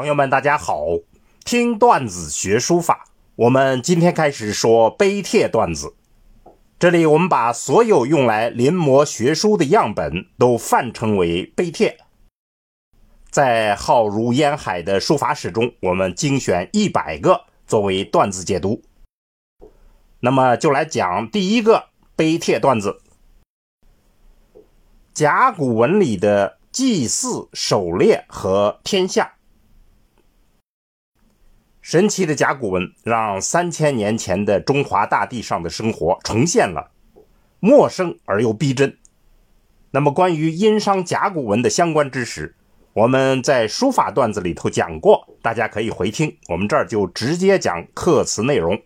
朋友们，大家好！听段子学书法，我们今天开始说碑帖段子。这里我们把所有用来临摹学书的样本都泛称为碑帖。在浩如烟海的书法史中，我们精选一百个作为段子解读。那么就来讲第一个碑帖段子：甲骨文里的祭祀、狩猎和天下。神奇的甲骨文让三千年前的中华大地上的生活重现了，陌生而又逼真。那么，关于殷商甲骨文的相关知识，我们在书法段子里头讲过，大家可以回听。我们这儿就直接讲刻词内容。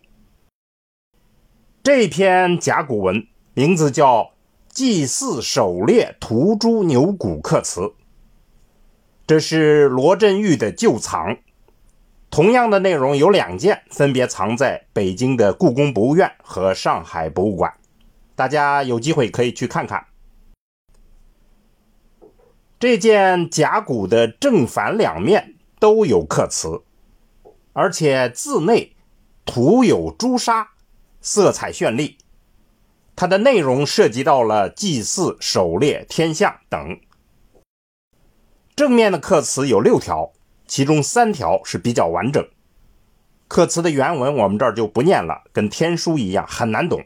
这篇甲骨文名字叫《祭祀狩猎屠猪牛骨刻词》，这是罗振玉的旧藏。同样的内容有两件，分别藏在北京的故宫博物院和上海博物馆，大家有机会可以去看看。这件甲骨的正反两面都有刻词，而且字内涂有朱砂，色彩绚丽。它的内容涉及到了祭祀、狩猎、天象等。正面的刻词有六条。其中三条是比较完整，刻词的原文我们这儿就不念了，跟天书一样很难懂。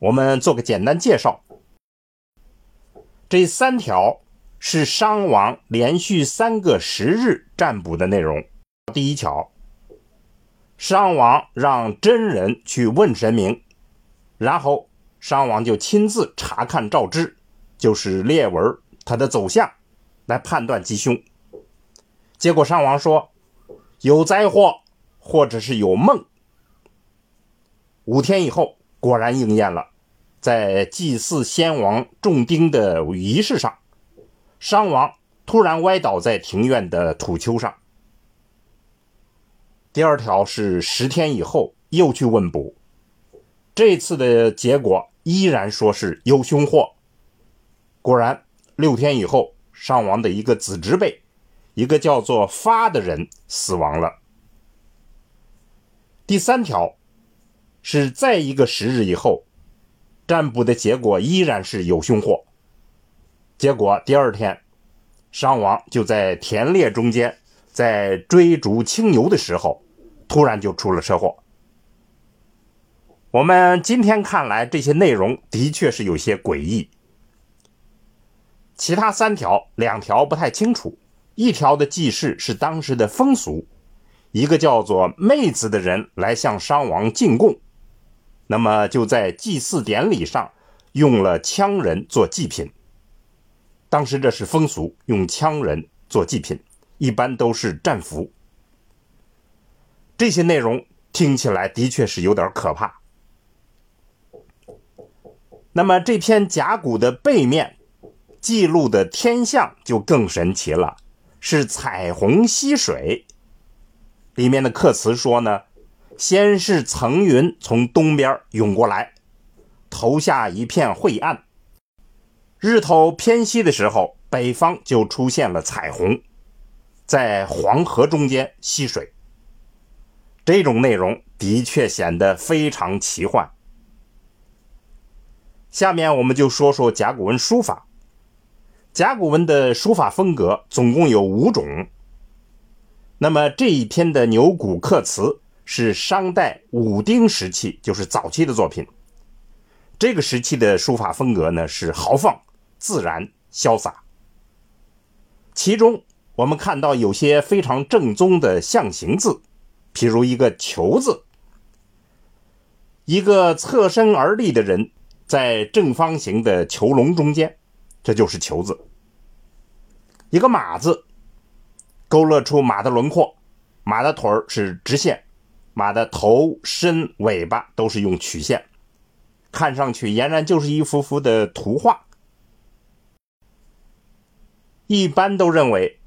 我们做个简单介绍。这三条是商王连续三个十日占卜的内容。第一条，商王让真人去问神明，然后商王就亲自查看诏知，就是列文它的走向，来判断吉凶。结果商王说有灾祸，或者是有梦。五天以后，果然应验了，在祭祀先王重丁的仪式上，商王突然歪倒在庭院的土丘上。第二条是十天以后又去问卜，这次的结果依然说是有凶祸。果然，六天以后，商王的一个子侄辈。一个叫做发的人死亡了。第三条是在一个十日以后，占卜的结果依然是有凶祸。结果第二天，商王就在田猎中间，在追逐青牛的时候，突然就出了车祸。我们今天看来，这些内容的确是有些诡异。其他三条，两条不太清楚。一条的祭祀是当时的风俗，一个叫做妹子的人来向商王进贡，那么就在祭祀典礼上用了羌人做祭品。当时这是风俗，用羌人做祭品，一般都是战俘。这些内容听起来的确是有点可怕。那么这篇甲骨的背面记录的天象就更神奇了。是彩虹溪水，里面的刻词说呢，先是层云从东边涌过来，投下一片晦暗。日头偏西的时候，北方就出现了彩虹，在黄河中间吸水。这种内容的确显得非常奇幻。下面我们就说说甲骨文书法。甲骨文的书法风格总共有五种。那么这一篇的牛骨刻词是商代武丁时期，就是早期的作品。这个时期的书法风格呢是豪放、自然、潇洒。其中我们看到有些非常正宗的象形字，譬如一个“求”字，一个侧身而立的人在正方形的囚笼中间，这就是“求”字。一个马字，勾勒出马的轮廓，马的腿儿是直线，马的头、身、尾巴都是用曲线，看上去俨然就是一幅幅的图画。一般都认为，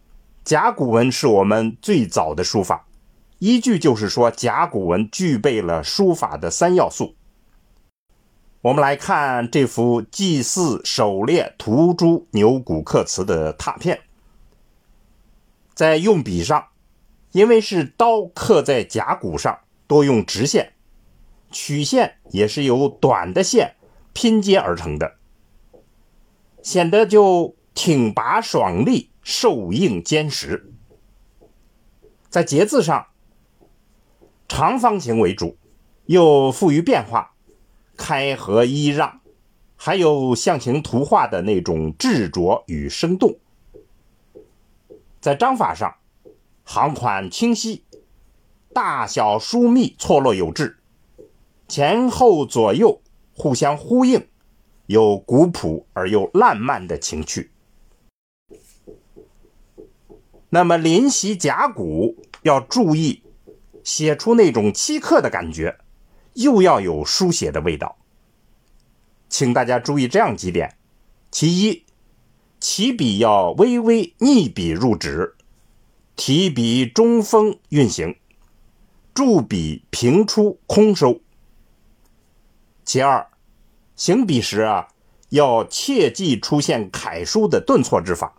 甲骨文是我们最早的书法，依据就是说，甲骨文具备了书法的三要素。我们来看这幅祭祀、狩猎、屠猪牛骨刻瓷的拓片。在用笔上，因为是刀刻在甲骨上，多用直线，曲线也是由短的线拼接而成的，显得就挺拔爽利、瘦硬坚实。在节字上，长方形为主，又富于变化，开合揖让，还有象形图画的那种执着与生动。在章法上，行款清晰，大小疏密，错落有致，前后左右互相呼应，有古朴而又烂漫的情趣。那么临习甲骨要注意写出那种漆刻的感觉，又要有书写的味道。请大家注意这样几点：其一。起笔要微微逆笔入纸，提笔中锋运行，注笔平出空收。其二，行笔时啊，要切忌出现楷书的顿挫之法，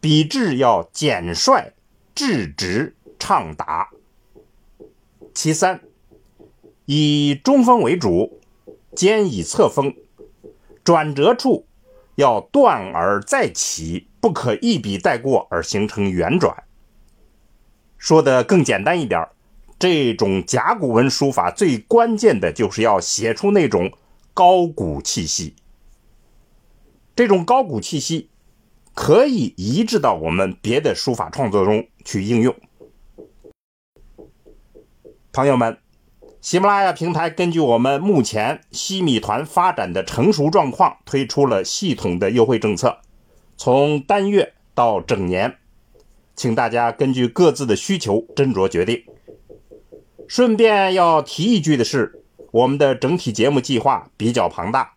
笔致要简率、质直、畅达。其三，以中锋为主，兼以侧锋，转折处。要断而再起，不可一笔带过而形成圆转。说的更简单一点，这种甲骨文书法最关键的就是要写出那种高古气息。这种高古气息可以移植到我们别的书法创作中去应用。朋友们。喜马拉雅平台根据我们目前西米团发展的成熟状况，推出了系统的优惠政策，从单月到整年，请大家根据各自的需求斟酌决定。顺便要提一句的是，我们的整体节目计划比较庞大，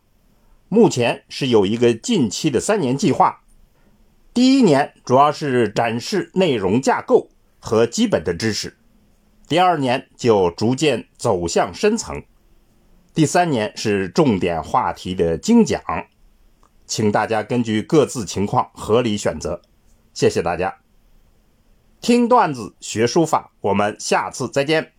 目前是有一个近期的三年计划。第一年主要是展示内容架构和基本的知识。第二年就逐渐走向深层，第三年是重点话题的精讲，请大家根据各自情况合理选择。谢谢大家，听段子学书法，我们下次再见。